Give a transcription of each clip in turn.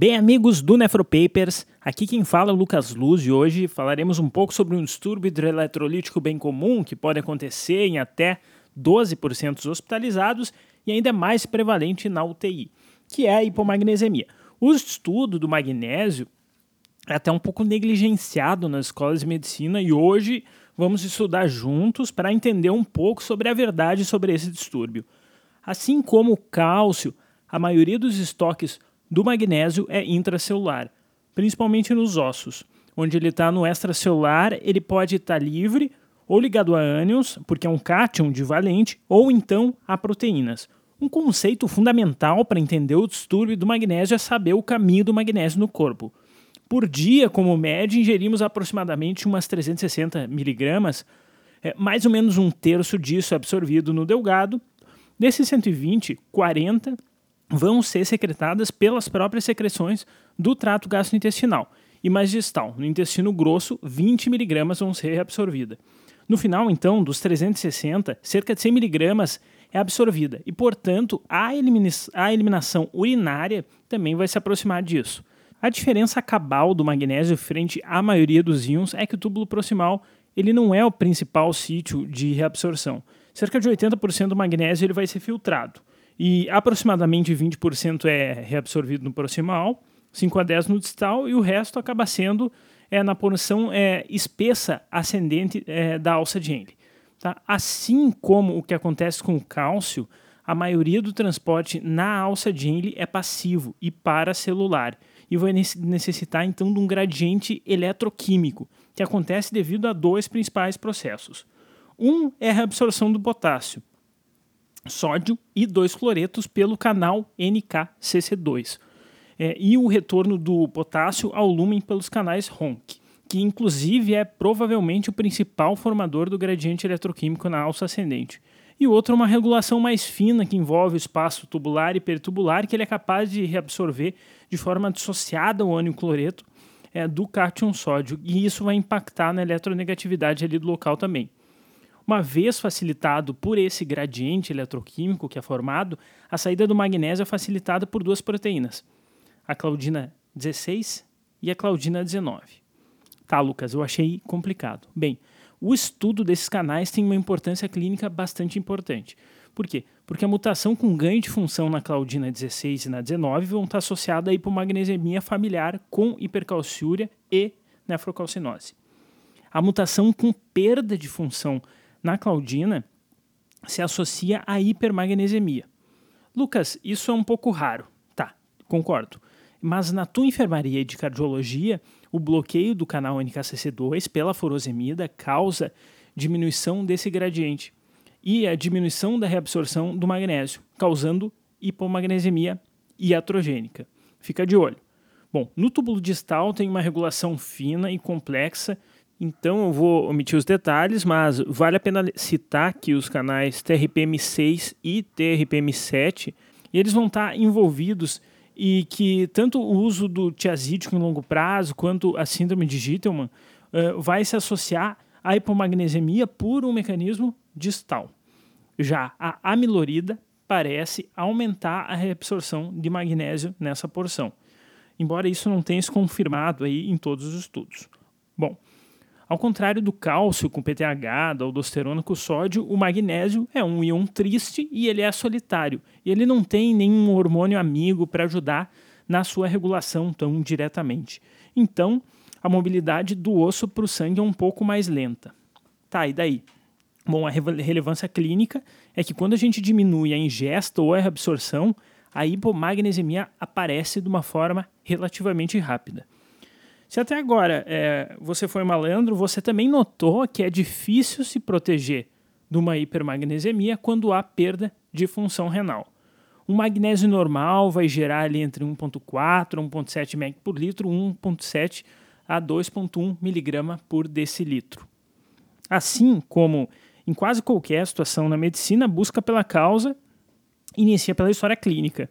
Bem, amigos do Nefropapers, aqui quem fala é o Lucas Luz e hoje falaremos um pouco sobre um distúrbio hidroeletrolítico bem comum que pode acontecer em até 12% dos hospitalizados e ainda mais prevalente na UTI, que é a hipomagnesemia. O estudo do magnésio é até um pouco negligenciado nas escolas de medicina e hoje vamos estudar juntos para entender um pouco sobre a verdade sobre esse distúrbio. Assim como o cálcio, a maioria dos estoques do magnésio é intracelular, principalmente nos ossos. Onde ele está no extracelular, ele pode estar tá livre ou ligado a ânions, porque é um cátion divalente, ou então a proteínas. Um conceito fundamental para entender o distúrbio do magnésio é saber o caminho do magnésio no corpo. Por dia, como média, ingerimos aproximadamente umas 360 miligramas, é, mais ou menos um terço disso é absorvido no delgado. Desses 120, 40 vão ser secretadas pelas próprias secreções do trato gastrointestinal e mais distal. No intestino grosso, 20 mg vão ser absorvidas. No final, então, dos 360, cerca de 100 mg é absorvida e, portanto, a, elimina a eliminação urinária também vai se aproximar disso. A diferença cabal do magnésio frente à maioria dos íons é que o túbulo proximal ele não é o principal sítio de reabsorção. Cerca de 80% do magnésio ele vai ser filtrado e aproximadamente 20% é reabsorvido no proximal, 5 a 10 no distal e o resto acaba sendo é, na porção é, espessa ascendente é, da alça de Henle. Tá? Assim como o que acontece com o cálcio, a maioria do transporte na alça de Henle é passivo e paracelular e vai necessitar então de um gradiente eletroquímico que acontece devido a dois principais processos. Um é a reabsorção do potássio, sódio e dois cloretos pelo canal NKCC2. É, e o retorno do potássio ao lúmen pelos canais RONC, que inclusive é provavelmente o principal formador do gradiente eletroquímico na alça ascendente. E outro, uma regulação mais fina que envolve o espaço tubular e peritubular, que ele é capaz de reabsorver de forma dissociada o ânion cloreto é, do cátion sódio, e isso vai impactar na eletronegatividade ali do local também. Uma vez facilitado por esse gradiente eletroquímico que é formado, a saída do magnésio é facilitada por duas proteínas, a claudina 16 e a claudina 19. Tá, Lucas, eu achei complicado. Bem, o estudo desses canais tem uma importância clínica bastante importante. Por quê? Porque a mutação com ganho de função na claudina 16 e na 19 vão estar associada à hipomagnesemia familiar com hipercalciúria e nefrocalcinose. A mutação com perda de função na Claudina se associa à hipermagnesemia. Lucas, isso é um pouco raro. Tá, concordo. Mas na tua enfermaria de cardiologia, o bloqueio do canal NKCC2 pela furosemida causa diminuição desse gradiente e a diminuição da reabsorção do magnésio, causando hipomagnesemia iatrogênica. Fica de olho. Bom, no túbulo distal tem uma regulação fina e complexa então eu vou omitir os detalhes, mas vale a pena citar que os canais TRPM6 e TRPM7 eles vão estar envolvidos e que tanto o uso do tiazídico em longo prazo quanto a síndrome de Gittelman uh, vai se associar à hipomagnesemia por um mecanismo distal. Já a amilorida parece aumentar a reabsorção de magnésio nessa porção, embora isso não tenha se confirmado aí em todos os estudos. Bom, ao contrário do cálcio com PTH, da aldosterona com sódio, o magnésio é um íon triste e ele é solitário. E ele não tem nenhum hormônio amigo para ajudar na sua regulação tão diretamente. Então, a mobilidade do osso para o sangue é um pouco mais lenta. Tá, e daí? Bom, a relevância clínica é que quando a gente diminui a ingesta ou a absorção, a hipomagnesemia aparece de uma forma relativamente rápida. Se até agora é, você foi malandro, você também notou que é difícil se proteger de uma hipermagnesemia quando há perda de função renal. Um magnésio normal vai gerar ali entre 1,4 a 1,7 mg por litro, 1,7 a 2,1 mg por decilitro. Assim como em quase qualquer situação na medicina, busca pela causa inicia pela história clínica.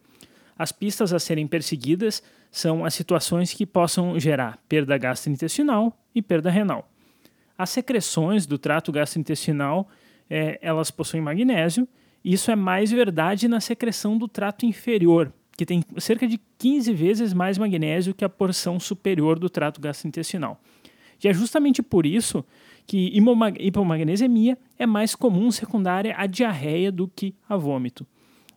As pistas a serem perseguidas são as situações que possam gerar perda gastrointestinal e perda renal. As secreções do trato gastrointestinal, é, elas possuem magnésio, e isso é mais verdade na secreção do trato inferior, que tem cerca de 15 vezes mais magnésio que a porção superior do trato gastrointestinal. E é justamente por isso que hipomagnesemia é mais comum secundária à diarreia do que a vômito.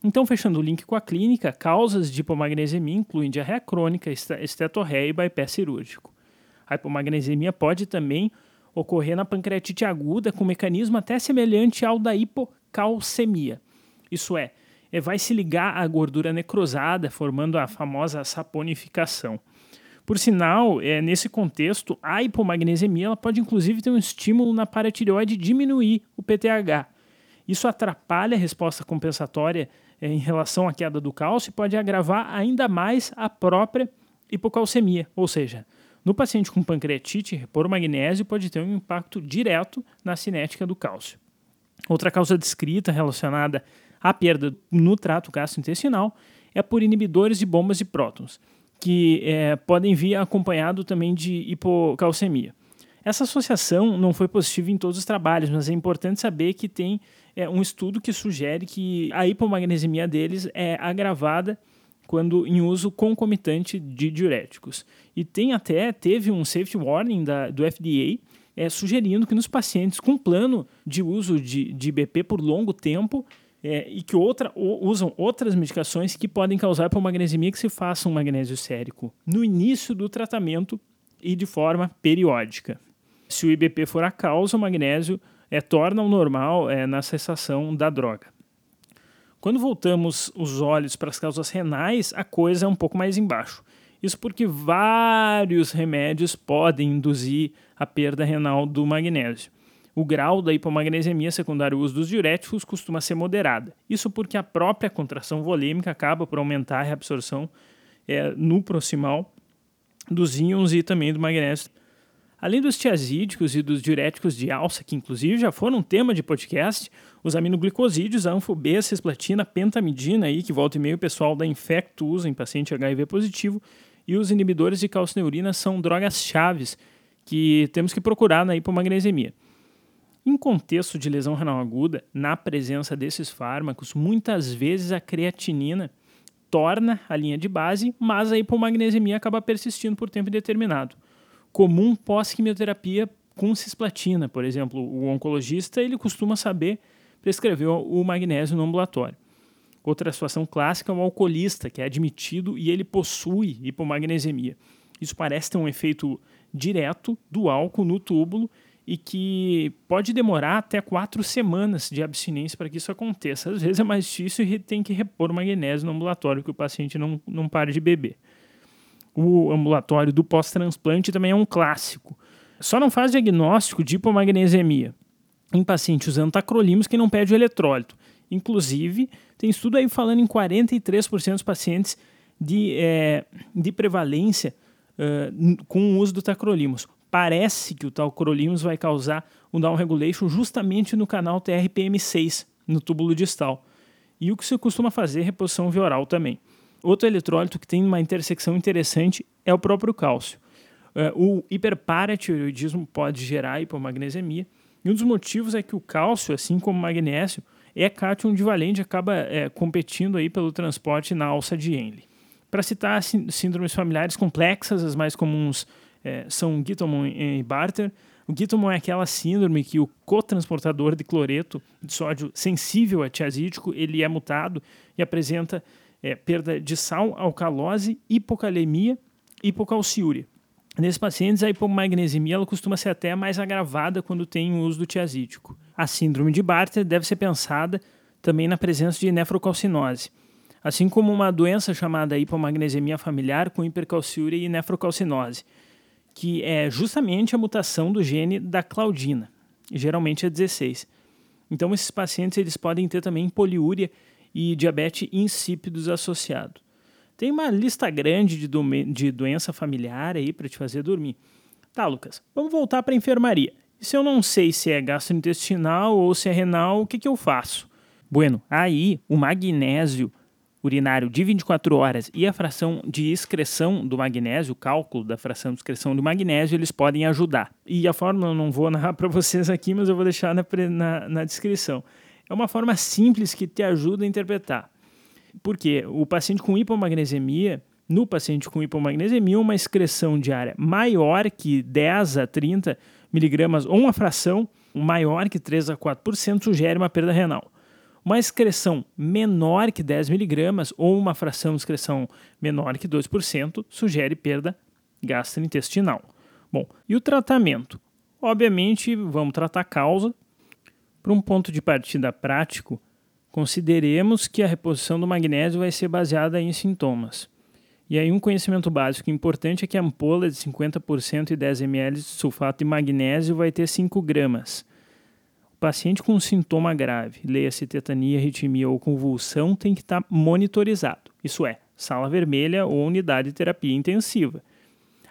Então, fechando o link com a clínica, causas de hipomagnesemia incluem diarreia crônica, estetorreia e bypass cirúrgico. A hipomagnesemia pode também ocorrer na pancreatite aguda com um mecanismo até semelhante ao da hipocalcemia. Isso é, é vai se ligar à gordura necrosada, formando a famosa saponificação. Por sinal, é, nesse contexto, a hipomagnesemia ela pode inclusive ter um estímulo na paratireoide diminuir o PTH. Isso atrapalha a resposta compensatória em relação à queda do cálcio pode agravar ainda mais a própria hipocalcemia, ou seja, no paciente com pancreatite, repor magnésio pode ter um impacto direto na cinética do cálcio. Outra causa descrita relacionada à perda no trato gastrointestinal é por inibidores de bombas de prótons que é, podem vir acompanhado também de hipocalcemia. Essa associação não foi positiva em todos os trabalhos, mas é importante saber que tem é, um estudo que sugere que a hipomagnesemia deles é agravada quando em uso concomitante de diuréticos. E tem até, teve um safety warning da, do FDA é, sugerindo que nos pacientes com plano de uso de, de BP por longo tempo, é, e que outra, ou, usam outras medicações que podem causar hipomagnesemia que se faça um magnésio sérico no início do tratamento e de forma periódica. Se o IBP for a causa, o magnésio é, torna o normal é, na cessação da droga. Quando voltamos os olhos para as causas renais, a coisa é um pouco mais embaixo. Isso porque vários remédios podem induzir a perda renal do magnésio o grau da hipomagnesemia secundária ao uso dos diuréticos costuma ser moderada. Isso porque a própria contração volêmica acaba por aumentar a reabsorção é, no proximal dos íons e também do magnésio. Além dos tiazídicos e dos diuréticos de alça, que inclusive já foram tema de podcast, os aminoglicosídeos, a anfobê, a cisplatina, a pentamidina, aí, que volta e meio o pessoal da Infecto usa em paciente HIV positivo, e os inibidores de calcineurina são drogas chaves que temos que procurar na hipomagnesemia. Em contexto de lesão renal aguda, na presença desses fármacos, muitas vezes a creatinina torna a linha de base, mas a hipomagnesemia acaba persistindo por tempo indeterminado. Comum pós-quimioterapia com cisplatina, por exemplo, o oncologista ele costuma saber prescrever o magnésio no ambulatório. Outra situação clássica é o alcoolista, que é admitido e ele possui hipomagnesemia. Isso parece ter um efeito direto do álcool no túbulo e que pode demorar até quatro semanas de abstinência para que isso aconteça. Às vezes é mais difícil e tem que repor magnésio no ambulatório que o paciente não, não pare de beber. O ambulatório do pós-transplante também é um clássico. Só não faz diagnóstico de hipomagnesemia em paciente usando tacrolimus que não pede o eletrólito. Inclusive, tem estudo aí falando em 43% dos pacientes de, é, de prevalência uh, com o uso do tacrolimus parece que o tal Crolimus vai causar um down regulation justamente no canal TRPM6, no túbulo distal. E o que se costuma fazer é reposição via oral também. Outro eletrólito que tem uma intersecção interessante é o próprio cálcio. Uh, o hiperparatiroidismo pode gerar hipomagnesemia, e um dos motivos é que o cálcio, assim como o magnésio, é cátion divalente acaba é, competindo aí pelo transporte na alça de Henle. Para citar síndromes familiares complexas, as mais comuns é, são Gittomon e Barter. O Gittomon é aquela síndrome que o cotransportador de cloreto de sódio sensível a tiazídico ele é mutado e apresenta é, perda de sal, alcalose, hipocalemia hipocalciúria. Nesses pacientes, a hipomagnesemia ela costuma ser até mais agravada quando tem o uso do tiazídico. A síndrome de Barter deve ser pensada também na presença de nefrocalcinose, assim como uma doença chamada hipomagnesemia familiar com hipercalciúria e nefrocalcinose que é justamente a mutação do gene da claudina, geralmente é 16. Então esses pacientes eles podem ter também poliúria e diabetes insípidos associado. Tem uma lista grande de, do de doença familiar aí para te fazer dormir. Tá, Lucas, vamos voltar para a enfermaria. E se eu não sei se é gastrointestinal ou se é renal, o que, que eu faço? Bueno, aí o magnésio urinário de 24 horas e a fração de excreção do magnésio, o cálculo da fração de excreção do magnésio, eles podem ajudar. E a fórmula eu não vou narrar para vocês aqui, mas eu vou deixar na, na, na descrição. É uma forma simples que te ajuda a interpretar. Porque o paciente com hipomagnesemia, no paciente com hipomagnesemia, uma excreção diária maior que 10 a 30 miligramas ou uma fração maior que 3 a 4% sugere uma perda renal. Uma excreção menor que 10 miligramas ou uma fração de excreção menor que 2% sugere perda gastrointestinal. Bom, e o tratamento? Obviamente, vamos tratar a causa. Para um ponto de partida prático, consideremos que a reposição do magnésio vai ser baseada em sintomas. E aí um conhecimento básico importante é que a ampola de 50% e 10 ml de sulfato de magnésio vai ter 5 gramas. O paciente com um sintoma grave, leia-se tetania, arritmia ou convulsão, tem que estar tá monitorizado. Isso é, sala vermelha ou unidade de terapia intensiva.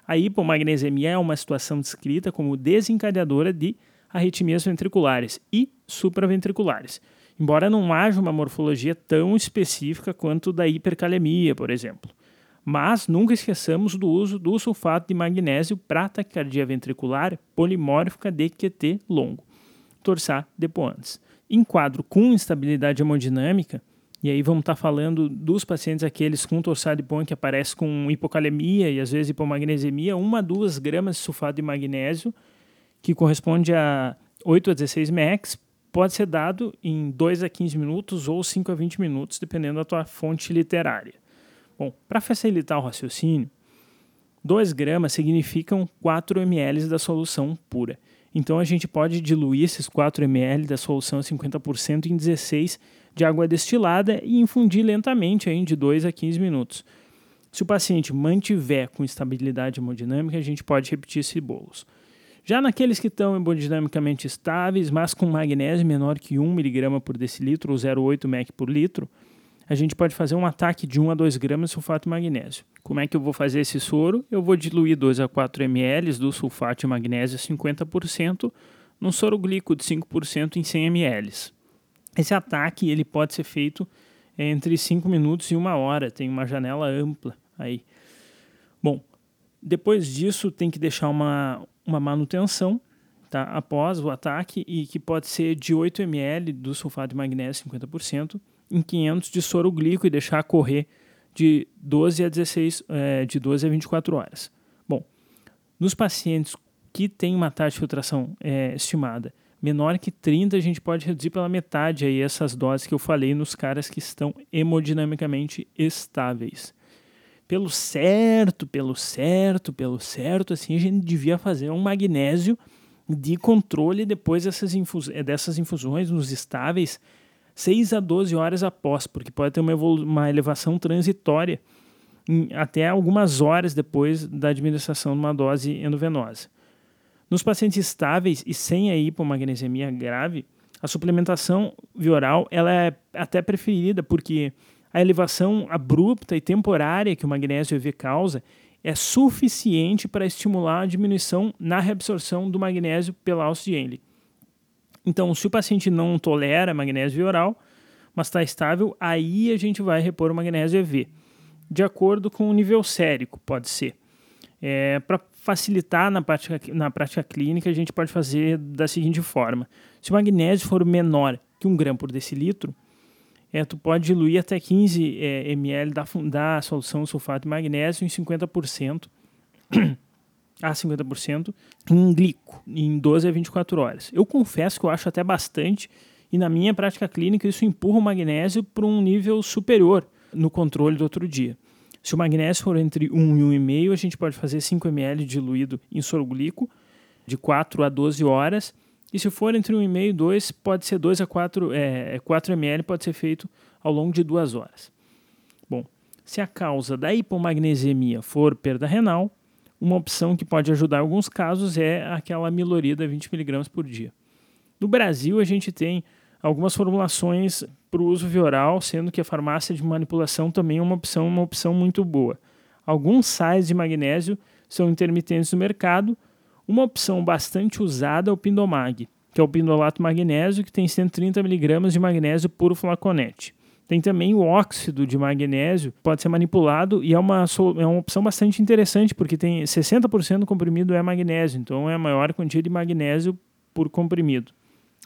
A hipomagnesemia é uma situação descrita como desencadeadora de arritmias ventriculares e supraventriculares, embora não haja uma morfologia tão específica quanto da hipercalemia, por exemplo. Mas nunca esqueçamos do uso do sulfato de magnésio para taquicardia ventricular polimórfica de QT longo, torçar depoantes. Em quadro com instabilidade hemodinâmica, e aí vamos estar tá falando dos pacientes aqueles com torçar de pão que aparece com hipocalemia e às vezes hipomagnesemia, uma a duas gramas de sulfato de magnésio, que corresponde a 8 a 16 mEq, pode ser dado em 2 a 15 minutos ou 5 a 20 minutos, dependendo da tua fonte literária. Bom, para facilitar o raciocínio, 2 gramas significam 4 ml da solução pura. Então a gente pode diluir esses 4 ml da solução a 50% em 16 de água destilada e infundir lentamente aí de 2 a 15 minutos. Se o paciente mantiver com estabilidade hemodinâmica, a gente pode repetir esse bolos. Já naqueles que estão hemodinamicamente estáveis, mas com magnésio menor que 1 mg por decilitro ou 0,8 mEq por litro, a gente pode fazer um ataque de 1 a 2 gramas de sulfato de magnésio. Como é que eu vou fazer esse soro? Eu vou diluir 2 a 4 ml do sulfato de magnésio a 50% num soro glico de 5% em 100 ml. Esse ataque ele pode ser feito entre 5 minutos e 1 hora, tem uma janela ampla aí. Bom, depois disso tem que deixar uma, uma manutenção tá, após o ataque e que pode ser de 8 ml do sulfato de magnésio 50% em 500 de soro glico e deixar correr de 12 a 16, é, de 12 a 24 horas. Bom, nos pacientes que têm uma taxa de filtração é, estimada menor que 30, a gente pode reduzir pela metade aí essas doses que eu falei nos caras que estão hemodinamicamente estáveis. Pelo certo, pelo certo, pelo certo, assim a gente devia fazer um magnésio de controle depois dessas, infus dessas infusões nos estáveis 6 a 12 horas após, porque pode ter uma, uma elevação transitória em, até algumas horas depois da administração de uma dose endovenosa. Nos pacientes estáveis e sem a hipomagnesemia grave, a suplementação via oral ela é até preferida porque a elevação abrupta e temporária que o magnésio EV causa é suficiente para estimular a diminuição na reabsorção do magnésio pela Henle. Então, se o paciente não tolera magnésio oral, mas está estável, aí a gente vai repor o magnésio EV, de acordo com o nível sérico, pode ser. É, Para facilitar na prática, na prática clínica, a gente pode fazer da seguinte forma: se o magnésio for menor que 1 grama por decilitro, é, tu pode diluir até 15 é, ml da, da solução sulfato de magnésio em 50%. a 50% em glico, em 12 a 24 horas. Eu confesso que eu acho até bastante, e na minha prática clínica isso empurra o magnésio para um nível superior no controle do outro dia. Se o magnésio for entre 1 e 1,5, a gente pode fazer 5 ml diluído em soro glico de 4 a 12 horas. E se for entre 1,5 e 2, pode ser 2 a 4, é, 4 ml, pode ser feito ao longo de 2 horas. Bom, se a causa da hipomagnesemia for perda renal, uma opção que pode ajudar em alguns casos é aquela milorida 20mg por dia. No Brasil, a gente tem algumas formulações para o uso via oral, sendo que a farmácia de manipulação também é uma opção, uma opção muito boa. Alguns sais de magnésio são intermitentes no mercado. Uma opção bastante usada é o Pindomag, que é o pindolato magnésio, que tem 130mg de magnésio puro flaconete. Tem também o óxido de magnésio, pode ser manipulado e é uma, é uma opção bastante interessante, porque tem 60% do comprimido é magnésio, então é a maior quantia de magnésio por comprimido.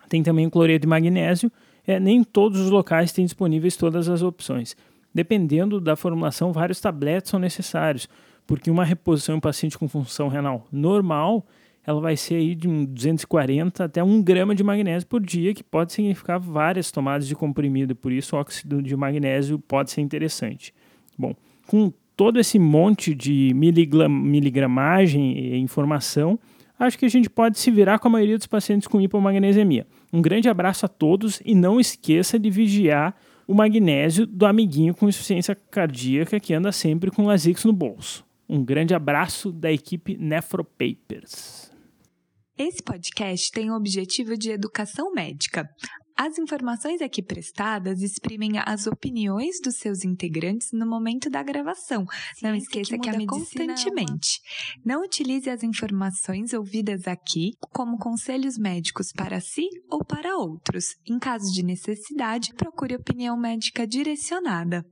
Tem também o cloreto de magnésio, é, nem todos os locais têm disponíveis todas as opções. Dependendo da formulação, vários tabletes são necessários, porque uma reposição em paciente com função renal normal ela vai ser aí de 240 até 1 grama de magnésio por dia, que pode significar várias tomadas de comprimido, por isso o óxido de magnésio pode ser interessante. Bom, com todo esse monte de miligramagem e informação, acho que a gente pode se virar com a maioria dos pacientes com hipomagnesemia. Um grande abraço a todos e não esqueça de vigiar o magnésio do amiguinho com insuficiência cardíaca que anda sempre com Lasix no bolso. Um grande abraço da equipe Nefropapers. Esse podcast tem o objetivo de educação médica. As informações aqui prestadas exprimem as opiniões dos seus integrantes no momento da gravação. Ciência Não esqueça que, que a medicina constantemente. É uma... Não utilize as informações ouvidas aqui como conselhos médicos para si ou para outros. Em caso de necessidade, procure opinião médica direcionada.